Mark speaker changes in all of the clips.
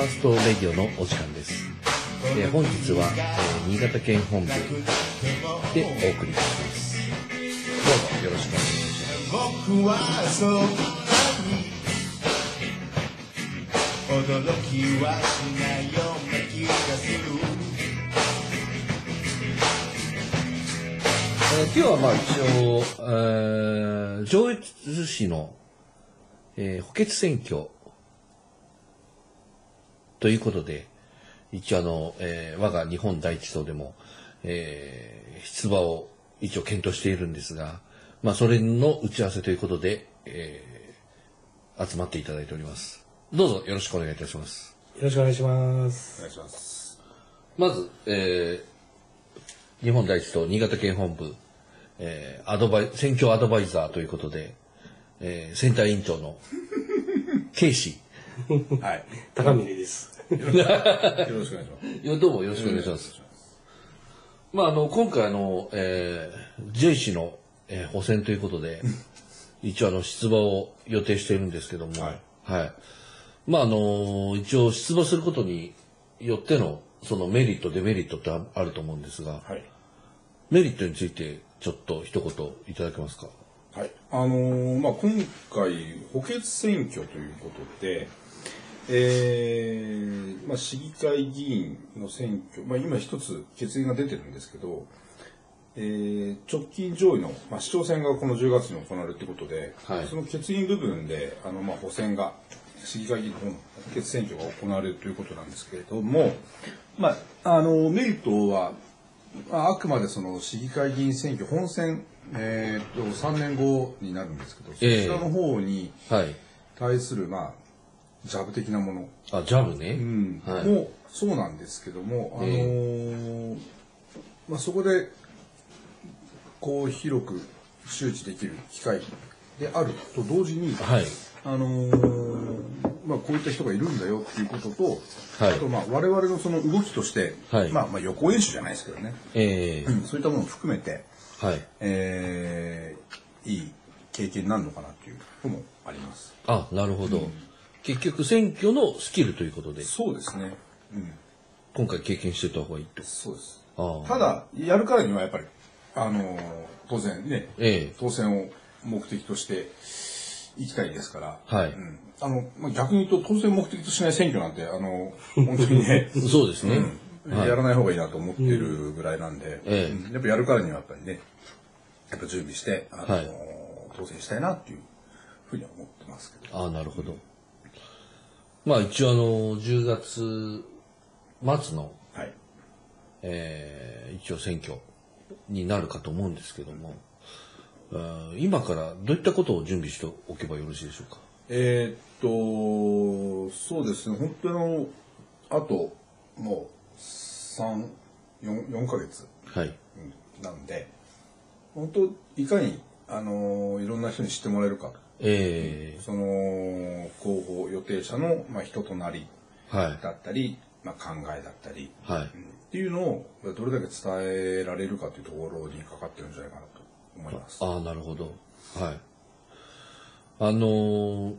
Speaker 1: ァーストレディオのお時間です。えー本日は、えー新潟県本部でお送りいたします。どうぞよろしくお願いします。えー今日はまあ一応、えー上越市の、えー補欠選挙ということで、一応あの、えー我が日本第一党でも、えー出馬を一応検討しているんですが、まあそれの打ち合わせということで、えー集まっていただいております。どうぞよろしくお願いいたします。
Speaker 2: よろしくお願いします。
Speaker 3: お願いします
Speaker 1: まず、えー日本第一党新潟県本部、えーアドバイ選挙アドバイザーということで、えーセンター委員長のケイシ
Speaker 3: はい
Speaker 2: 高峰です。
Speaker 3: よろしくお願いします
Speaker 1: いやどうもよろしくお願いします。まあ、あの、今回あの、えー、ジェイ氏の、えー補選ということで、一応あの、出馬を予定しているんですけども、
Speaker 3: はい
Speaker 1: はい。まあ、あの、一応出馬することによっての、そのメリット、デメリットってああると思うんですが、
Speaker 3: はい
Speaker 1: メリットについてちょっと一言いただけますか？
Speaker 4: はい、あのーまあ今回補欠選挙ということで、えーまあ、市議会議員の選挙、まあ、今一つ決議が出てるんですけど、えー直近上位の、まあ、市長選がこの10月に行われるということで、
Speaker 1: はい
Speaker 4: その決議部分であの、まあ、補選が市議会議員の方の補欠選挙が行われるということなんですけれども、まあ、あのメリットはまああくまでその市議会議員選挙本選、えー、と3年後になるんですけど、
Speaker 1: ええ
Speaker 4: そちらの方に
Speaker 1: はい。
Speaker 4: 対する、まあ、ジャブ的なもの、
Speaker 1: あ、ジャブね。
Speaker 4: うん
Speaker 1: はい。
Speaker 4: もそうなんですけども、あのーまあ、そこでこう広く周知できる機会であると同時に、
Speaker 1: はい。
Speaker 4: あのーまあ、こういった人がいるんだよっていうことと、
Speaker 1: はい
Speaker 4: あとまあ我々のその動きとして、
Speaker 1: はい
Speaker 4: まあ、まあ予行演習じゃないですけどね、
Speaker 1: えー
Speaker 4: うんそういったものを含めて、
Speaker 1: はい。
Speaker 4: えーいい経験になるのかなっていうこともあります。
Speaker 1: あ、なるほど。結局選挙のスキルということで、
Speaker 4: そうですね。うん、
Speaker 1: 今回経験してた方がいいと。
Speaker 4: そうです。
Speaker 1: ああ。
Speaker 4: ただ、やるからにはやっぱり、あのー当然ね、
Speaker 1: ええ。
Speaker 4: 当選を目的として行きたいですから、
Speaker 1: はい。
Speaker 4: うん。あのまあ、逆に言うと当選目的としない選挙なんて、あの本当にね、
Speaker 1: そうですね。
Speaker 4: うん。
Speaker 1: はい。
Speaker 4: やらない方がいいなと思ってるぐらいなんで、やっぱやるからにはやっぱりね、やっぱ準備して、あのー
Speaker 1: はい。
Speaker 4: 当選したいなっていうふうには思ってますけど。
Speaker 1: ああ、なるほど。まあ一応あの、10月末の、
Speaker 4: はい。
Speaker 1: えー一応選挙になるかと思うんですけども、あー今からどういったことを準備しておけばよろしいでしょうか？
Speaker 4: えーっと、そうですね、本当の、あと、もう、3、4、4ヶ月、
Speaker 1: はい。
Speaker 4: うんなんで、本当、いかに、あのいろんな人に知ってもらえるか、
Speaker 1: え
Speaker 4: その、候補予定者の、まあ、人となり
Speaker 1: ー、はい。
Speaker 4: だったり、まあ、考えだったり、
Speaker 1: はい。
Speaker 4: うんっていうのを、どれだけ伝えられるかというところにかかってるんじゃないかなと思います。
Speaker 1: ああ、なるほど。はい。あのー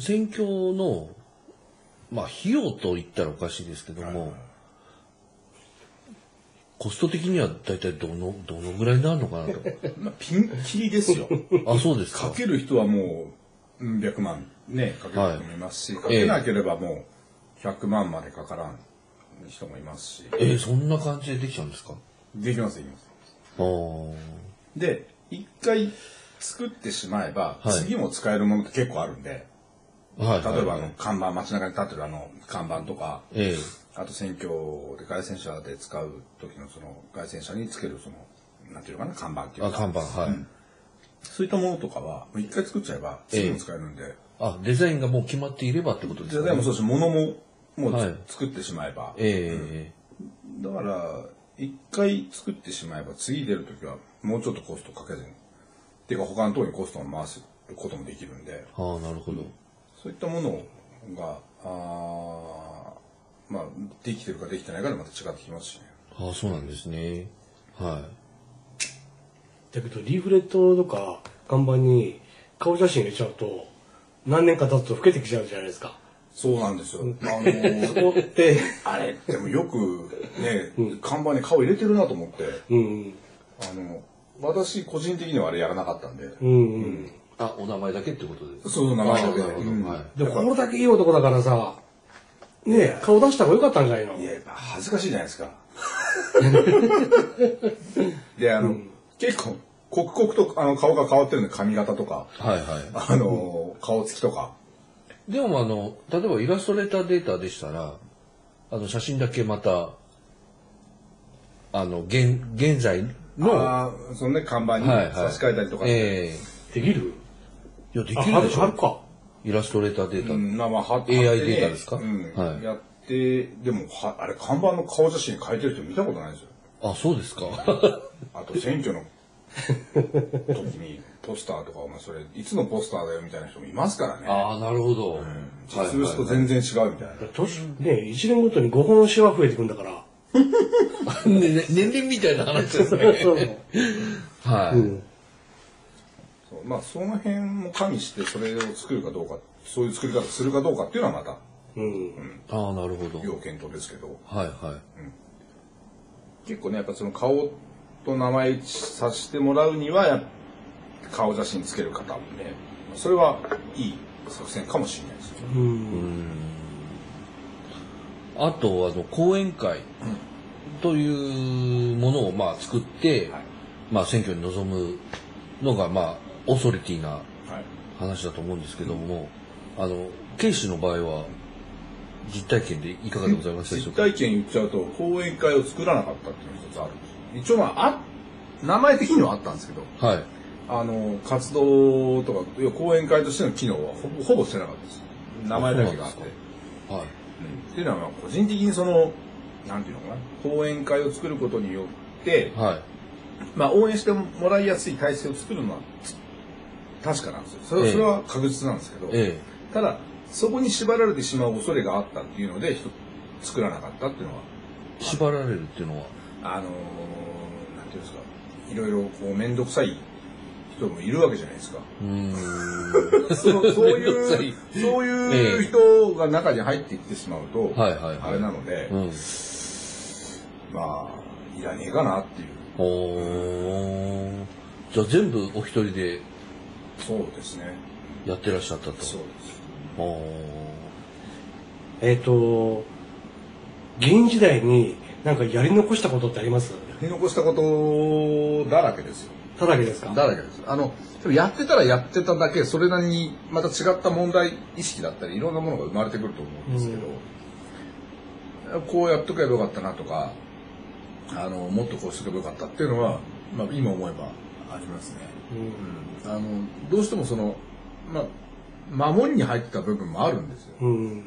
Speaker 1: 選挙の、まあ、費用と言ったらおかしいですけども、コスト的には大体どの、どのぐらいになるのかなと。
Speaker 4: まあ、ピンキリですよ。
Speaker 1: あ、そうですか。
Speaker 4: か。ける人はもううん百万。ねかける人もいますし、かけなければもう100万までかからん人もいますし。
Speaker 1: えーそんな感じでできちゃうんですか？
Speaker 4: できますできます。で一回作ってしまえば、
Speaker 1: はい。
Speaker 4: 次も使えるものって結構あるんで。
Speaker 1: はい。
Speaker 4: 例えばあ
Speaker 1: はい
Speaker 4: の看板街中に立ってるあの看板とか。
Speaker 1: え
Speaker 4: あと選挙で街宣車で使う時のその街宣車につけるそのなんていうのかな看板ってい
Speaker 1: えあ、
Speaker 4: うか。
Speaker 1: 看板、はい。
Speaker 4: そういったものとかはもう一回作っちゃえば次も使えるんで、
Speaker 1: あ、デザインがもう決まっていればってことです
Speaker 4: デザインもそうです。し物ももうつ、
Speaker 1: はい。
Speaker 4: 作ってしまえば。
Speaker 1: え
Speaker 4: だから一回作ってしまえば次出るときはもうちょっとコストかけずに。っていうか他のところにコストを回すこともできるんで。
Speaker 1: えああ、なるほど。
Speaker 4: そういったものがあーまあできてるかできてないかでまた違ってきますしね
Speaker 1: ああ、そうなんですね。は
Speaker 2: だけどリーフレットとか看板に顔写真入れちゃうと何年か経つと老けてきちゃうじゃないですか。
Speaker 4: そうなんですよ。あの
Speaker 2: そこって、
Speaker 4: あれ、でもよくね、看板に顔入れてるなと思って、
Speaker 2: うん。
Speaker 4: あの、私個人的にはあれやらなかったんで。
Speaker 2: うんうん。
Speaker 1: あ、お名前だけってことです。
Speaker 4: そう、名前だけうん
Speaker 1: はい
Speaker 2: でもこれだけいい男だからさ、ねえ、顔出した方がよかったんじゃないの？
Speaker 4: いや、やっぱ恥ずかしいじゃないですか。で、あの、結構、刻々とあの顔が変わってるんで、髪型とか、
Speaker 1: はいはい。
Speaker 4: あの、顔つきとか。
Speaker 1: でもあの、例えばイラストレーターデータでしたら、あの、写真だけまた、あの、現、現在の、は
Speaker 4: あーそのね、看板に
Speaker 1: いはい。
Speaker 4: 差し替えたりとか。
Speaker 1: え
Speaker 2: できる？
Speaker 1: えいや、で
Speaker 2: あ、
Speaker 1: きるでしょ。
Speaker 2: 貼るか。
Speaker 1: イラストレーターデータ。
Speaker 4: うん、まあまあ、は
Speaker 1: AI データですか？
Speaker 4: うん。
Speaker 1: はい
Speaker 4: やって、でも、はあれ、看板の顔写真変えてる人見たことないですよ。
Speaker 1: あ、そうですか？
Speaker 4: あと、選挙の時に、ポスターとか、お前それ、いつのポスターだよみたいな人もいますからね。
Speaker 1: ああ、なるほど。
Speaker 4: 実物と全然違うみたいな。
Speaker 2: 年、ねえ、1年ごとに5本シワ増えてくんだから。
Speaker 1: ねね年齢みたいな話ですね。はい。
Speaker 2: うん。
Speaker 4: まあ、その辺も加味して、それを作るかどうか、そういう作り方するかどうかっていうのはまた、
Speaker 2: うん。
Speaker 1: ああ、なるほど。
Speaker 4: 要検討ですけど、
Speaker 1: はいはい。
Speaker 4: 結構ね、やっぱその顔と名前させてもらうには、やっぱ顔写真つける方もね、それはいい作戦かもしれないですよ。
Speaker 2: うん。
Speaker 1: あと、あの、講演会というものを、まあ、作って、
Speaker 4: はい
Speaker 1: まあ、選挙に臨むのが、まあ、オーソリティな
Speaker 4: はい。
Speaker 1: 話だと思うんですけども、あの、警視の場合は、実体験でいかがでございましたでしょ
Speaker 4: 実
Speaker 1: うか？
Speaker 4: 体験言っちゃうと、講演会を作らなかったっていうのが一つあるんですよ。一応まあ、あ名前的にはあったんですけど、
Speaker 1: はい。
Speaker 4: あの、活動とか、要は講演会としての機能はほぼほぼしてなかったです。名前だけがあって。
Speaker 1: はい。
Speaker 4: うんっていうのは、まあ個人的にその、なんていうのかな、講演会を作ることによって、
Speaker 1: はい。
Speaker 4: まあ、応援してもらいやすい体制を作るのは確かなんですよ。それ,、は確実なんですけど、
Speaker 1: え
Speaker 4: ただ、そこに縛られてしまう恐れがあったっていうので、人作らなかったっていうのは、
Speaker 1: え縛られるっていうのは、
Speaker 4: あのーなんていうんですか、いろいろこう面倒くさい人もいるわけじゃないですか。
Speaker 1: う。
Speaker 4: そのそうい、
Speaker 1: いう
Speaker 4: そういう人が中に入ってきてしまうと、
Speaker 1: はいはいはい
Speaker 4: あれなので、
Speaker 1: うん。
Speaker 4: まあ、いらねえかなっていう。
Speaker 1: じゃあ全部お一人で
Speaker 4: そうですね。
Speaker 1: やってらっしゃったと。
Speaker 4: そうです。
Speaker 2: えっ、と、議員時代になんかやり残したことってあります？
Speaker 4: やり残したことだらけですよ。
Speaker 2: ただけですか？
Speaker 4: だらけです。あの、でもやってたらやってただけ、それなりにまた違った問題意識だったり、いろんなものが生まれてくると思うんですけど、こうやっとけばよかったなとか、あの、もっとこうしとけばよかったっていうのは、まあ今思えばありますね。
Speaker 2: う
Speaker 4: あの、どうしてもその、まあ、守りに入ってた部分もあるんですよ。
Speaker 2: ん。うん。
Speaker 4: うん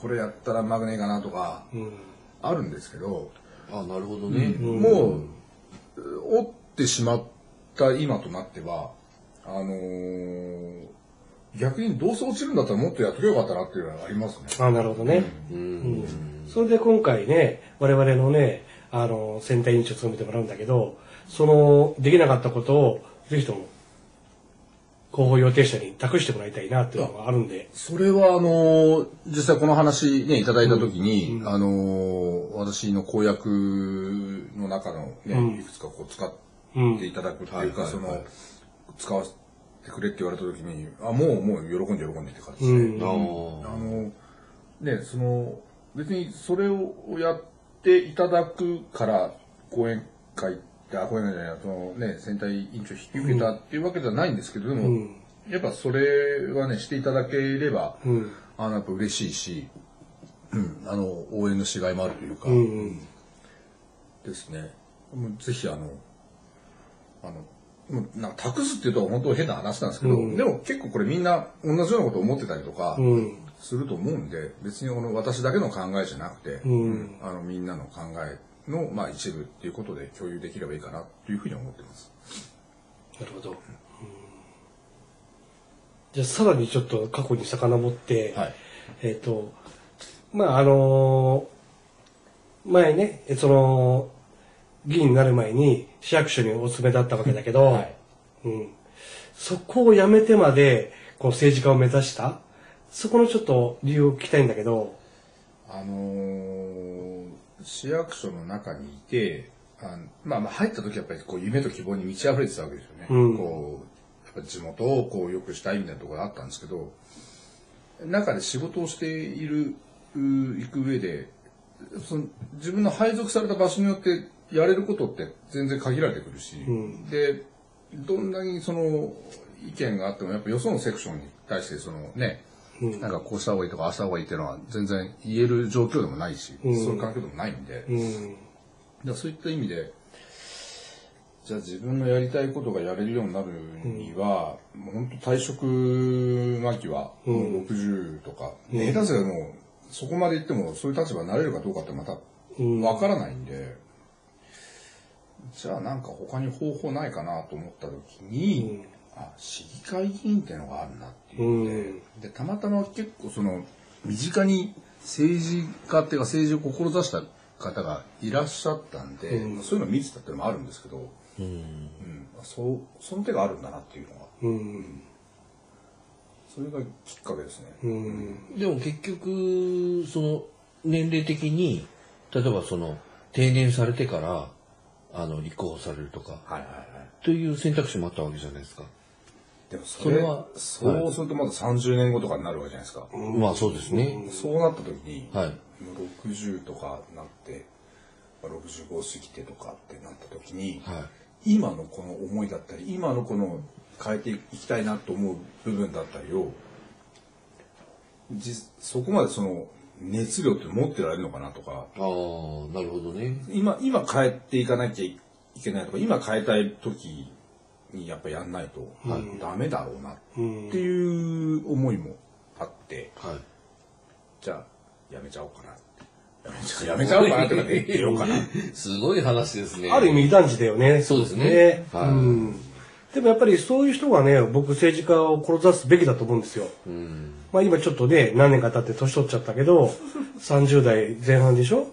Speaker 4: これやったらうまくねえかなとか、
Speaker 2: うん。
Speaker 4: あるんですけど、
Speaker 1: あ、なるほどね。
Speaker 4: もう、折ってしまった今となっては、あのー逆にどうせ落ちるんだったらもっとやっとけばよかったなっていうのはありますね。
Speaker 2: あ、なるほどね。それで今回ね、我々のね、あの、選対委員長を務めてもらうんだけど、その、できなかったことを、ぜひとも、広報予定者に託してもらいたいなっていうのがあるんで、
Speaker 4: それは、あのー実際この話ね、いただいたときに、あのー私の公約の中のね、
Speaker 2: うん。
Speaker 4: いくつかこう使っ
Speaker 2: うん
Speaker 4: ていただくっていうか、その、使わせてくれって言われたときに、あ、もう、もう喜んで喜んでって感じで、
Speaker 2: うん。
Speaker 1: あ
Speaker 4: あの、ね、その、別にそれをやっていただくから、講演会って、あ、講演会じゃない、そのね、選対委員長引き受けたっていうわけじゃないんですけど、でも、
Speaker 2: うん
Speaker 4: やっぱそれはね、していただければ、
Speaker 2: うん。
Speaker 4: あの、やっぱ嬉しいし、うん、あの、応援のしがいもあるというか、
Speaker 2: うんうん。
Speaker 4: ですね。もうぜひあの、あの、もうなんか託すっていうと本当変な話なんですけど、
Speaker 2: うん
Speaker 4: でも結構これみんな同じようなことを思ってたりとか、
Speaker 2: うん。
Speaker 4: すると思うんで、別にこの私だけの考えじゃなくて、
Speaker 2: うん
Speaker 4: あのみんなの考えの、まあ、一部っていうことで共有できればいいかなというふうに思ってます。
Speaker 2: なるほど。うんじゃあ、さらにちょっと過去に遡って、
Speaker 4: はい。
Speaker 2: えっ、と、まあ、あのー前ね、その、議員になる前に市役所にお勤めだったわけだけど、
Speaker 4: はい
Speaker 2: うん、そこを辞めてまでこう政治家を目指した？そこのちょっと理由を聞きたいんだけど、
Speaker 4: あのー市役所の中にいて、あのまあまあ入った時はやっぱりこう夢と希望に満ち溢れてたわけですよね。
Speaker 2: うん
Speaker 4: こう、やっぱ地元をこう良くしたいみたいなところがあったんですけど、中で仕事をしている、う行く上で、その自分の配属された場所によってやれることって全然限られてくるし、
Speaker 2: ん
Speaker 4: で、どんなにその意見があってもやっぱよそのセクションに対してそのね、なんかこうした方がいいとかああした方がいいっていうのは全然言える状況でもないし、
Speaker 2: うん。
Speaker 4: そういう環境でもないんで、
Speaker 2: うん、
Speaker 4: そういった意味で、じゃあ自分のやりたいことがやれるようになるには、もう本当退職間際、もう60とか、で下手すればもうそこまで行ってもそういう立場になれるかどうかってまた
Speaker 2: うん。
Speaker 4: わからないんで、じゃあなんか他に方法ないかなと思った時に、あ、市議会議員ってのがあるなっていうので、たまたま結構その、身近に政治家っていうか政治を志した方がいらっしゃったんで、
Speaker 2: うん
Speaker 4: そういうのを見てたっていうのもあるんですけど、
Speaker 1: うん
Speaker 4: うん、そう、その手があるんだなっていうのが、
Speaker 2: うん、
Speaker 4: それがきっかけですね。
Speaker 2: うん、
Speaker 1: でも結局、その、年齢的に、例えばその、定年されてから、あの、立候補されるとか、
Speaker 4: はいはいはい。
Speaker 1: という選択肢もあったわけじゃないですか。
Speaker 4: でもそれ
Speaker 1: は
Speaker 4: そうするとまだ30年後とかになるわけじゃないですか。
Speaker 1: まあそうですね。
Speaker 4: そうなった時に、
Speaker 1: はい。
Speaker 4: もう60とかなって、まあ65過ぎてとかってなった時に、
Speaker 1: はい。
Speaker 4: 今のこの思いだったり、今のこの変えていきたいなと思う部分だったりを、じそこまでその熱量って持ってられるのかなとか、
Speaker 1: ああ、なるほどね。
Speaker 4: 今、今変えていかなきゃいけないとか、今変えたい時にやっぱやんないとダメだろうなっていう思いもあって、
Speaker 1: はい。
Speaker 4: じゃあやめちゃおうかなって。やめちゃやめちゃおうかなとかで出ようかな。
Speaker 1: すごい話ですね。
Speaker 2: ある意味異端児だよね。
Speaker 1: そうですねはい
Speaker 2: うん。でもやっぱりそういう人がね、僕政治家を志すべきだと思うんですよ。
Speaker 1: うん。
Speaker 2: まあ今ちょっとね、何年か経って年取っちゃったけど、30代前半でしょ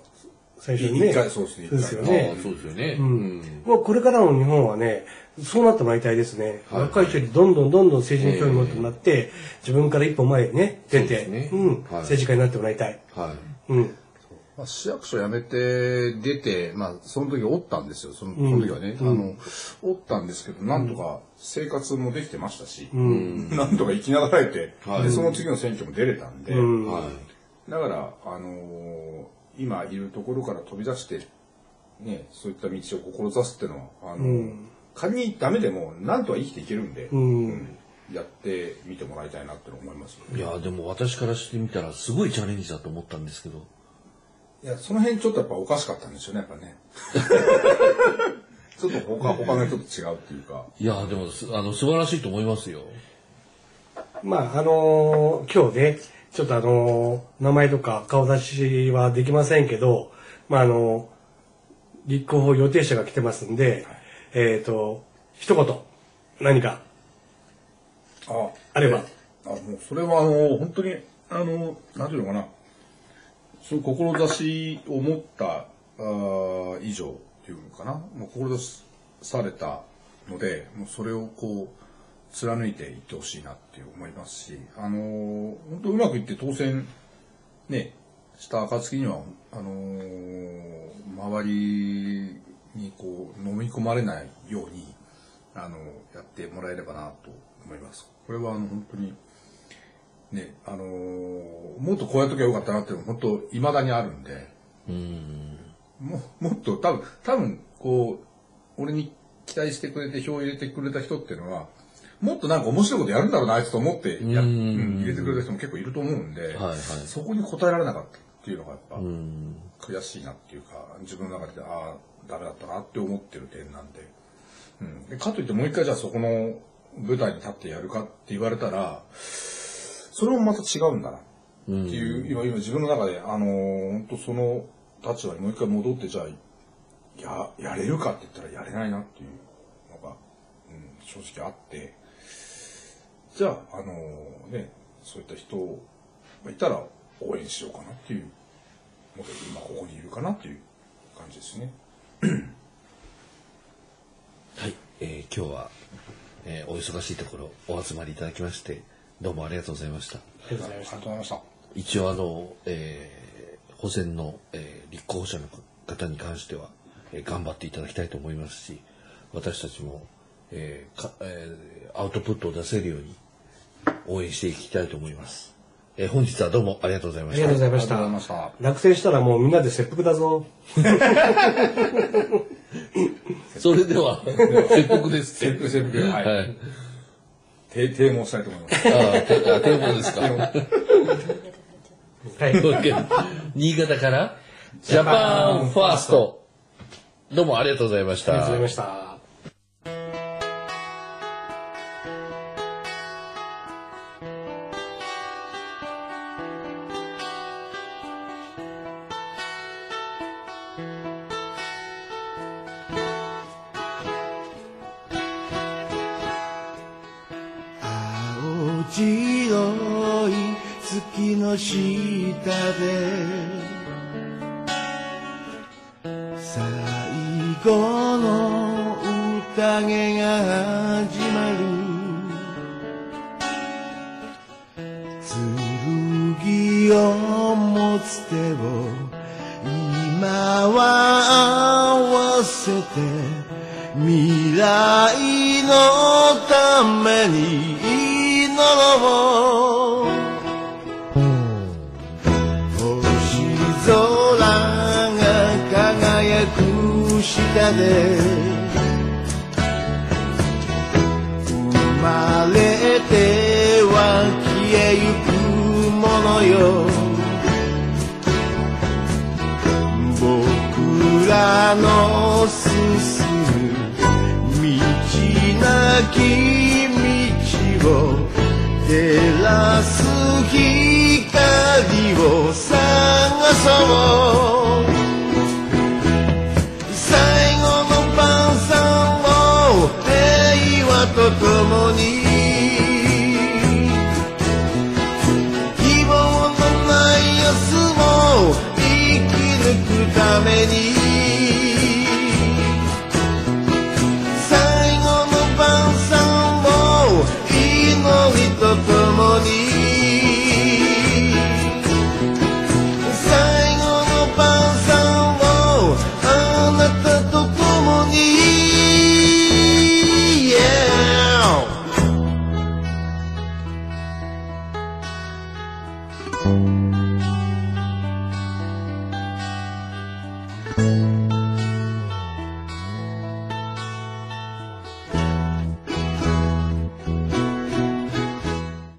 Speaker 2: 最初にね。
Speaker 4: 一回そうですね
Speaker 2: そうですよ
Speaker 1: ああ
Speaker 2: ね。
Speaker 1: そうですよね。
Speaker 2: う
Speaker 1: うん
Speaker 2: ん。もうこれからの日本はね、そうなってもらいたいですね。
Speaker 1: はい
Speaker 2: 若い人にどんどんどんどん政治に興味持ってもらって、自分から一歩前へね、出て、
Speaker 1: そうね
Speaker 2: うん、
Speaker 1: はい
Speaker 2: 政治家になってもらいたい。
Speaker 1: はい。
Speaker 2: うん。
Speaker 4: まあ、市役所辞めて出て、まあ、その時おったんですよ。そのその時はね、あの、おったんですけど、なんとか生活もできてましたし、なんとか生きながらえて、
Speaker 1: はい
Speaker 4: で、その次の選挙も出れたんで、
Speaker 2: うん
Speaker 1: はい。
Speaker 4: だから、あのー今いるところから飛び出して、ね、そういった道を志すっていうのは、あのー仮にダメでも、なんとは生きていけるんで、
Speaker 2: うん
Speaker 4: うんやってみてもらいたいなって思います。
Speaker 1: いや、でも私からしてみたらすごいチャレンジだと思ったんですけど。
Speaker 4: いや、その辺ちょっとやっぱおかしかったんですよね、やっぱね。ちょっと他、他の人と違うっていうか。
Speaker 1: いや、でもす、あの、素晴らしいと思いますよ。
Speaker 2: まあ、あのー今日ね、ちょっとあのー名前とか顔出しはできませんけど、まあ、あのー立候補予定者が来てますんで、えっ、と、一言、何か
Speaker 4: あ、
Speaker 2: あれば。
Speaker 4: あ、もうそれはあの、本当に、あの、なんていうのかな。その志を持った、あー以上っていうのかな。もう志されたので、もうそれをこう、貫いていってほしいなって思いますし、あの、本当うまくいって当選、ね、した暁には、あの周りにこう、飲み込まれないように、あの、やってもらえればなと思います。これはあの、本当に、ね、あのーもっとこうやっときゃよかったなっていうのは本当、未だにあるんで、
Speaker 1: うん。
Speaker 4: ももっと多分、多分、こう、俺に期待してくれて票を入れてくれた人っていうのは、もっとなんか面白いことやるんだろうな、あいつと思ってや、
Speaker 1: う
Speaker 4: うんん入れてくれた人も結構いると思うんで、
Speaker 1: はいはい
Speaker 4: そこに応えられなかったっていうのがやっぱ、
Speaker 1: うん。
Speaker 4: 悔しいなっていうか、自分の中で、ああ、ダメだったなって思ってる点なんで。うん。でかといってもう一回じゃあそこの舞台に立ってやるかって言われたら、それもまた違うんだなっていう、今、今自分の中で、あのー本当その立場にもう一回戻って、じゃあ、や、やれるかって言ったらやれないなっていうのが、うん、正直あって、じゃあ、あのーね、そういった人がいたら応援しようかなっていうので、今ここにいるかなっていう感じですね。
Speaker 1: はい。えー今日は、えーお忙しいところお集まりいただきまして、どうもありがとうございました。
Speaker 2: ありがとうございました
Speaker 4: ありがとう。ございました。
Speaker 1: 一応あの、えー保選の、えー立候補者の方に関しては、えー頑張っていただきたいと思いますし、私たちも、えーかえーアウトプットを出せるように応援していきたいと思います。えー本日はどうもありがとうございました
Speaker 2: ありがとうご。ざいました。落選したらもうみんなで切腹だぞ。
Speaker 1: それでは、切腹です
Speaker 4: セルフセルフ、はい。
Speaker 1: はい。
Speaker 4: 提提問したいと思います。
Speaker 1: ああ、てあ、テーマですか？
Speaker 2: はい。
Speaker 1: 新潟から、ジャパンファースト。どうもありがとうございました。
Speaker 2: ありがとうございました。
Speaker 3: 下で。最後の宴が始まる。剣を持つ手を今は合わせて未来のために祈ろう。く下で。生まれては消えゆくものよ。僕らの進む道なき道を照らす光を探そう。抜く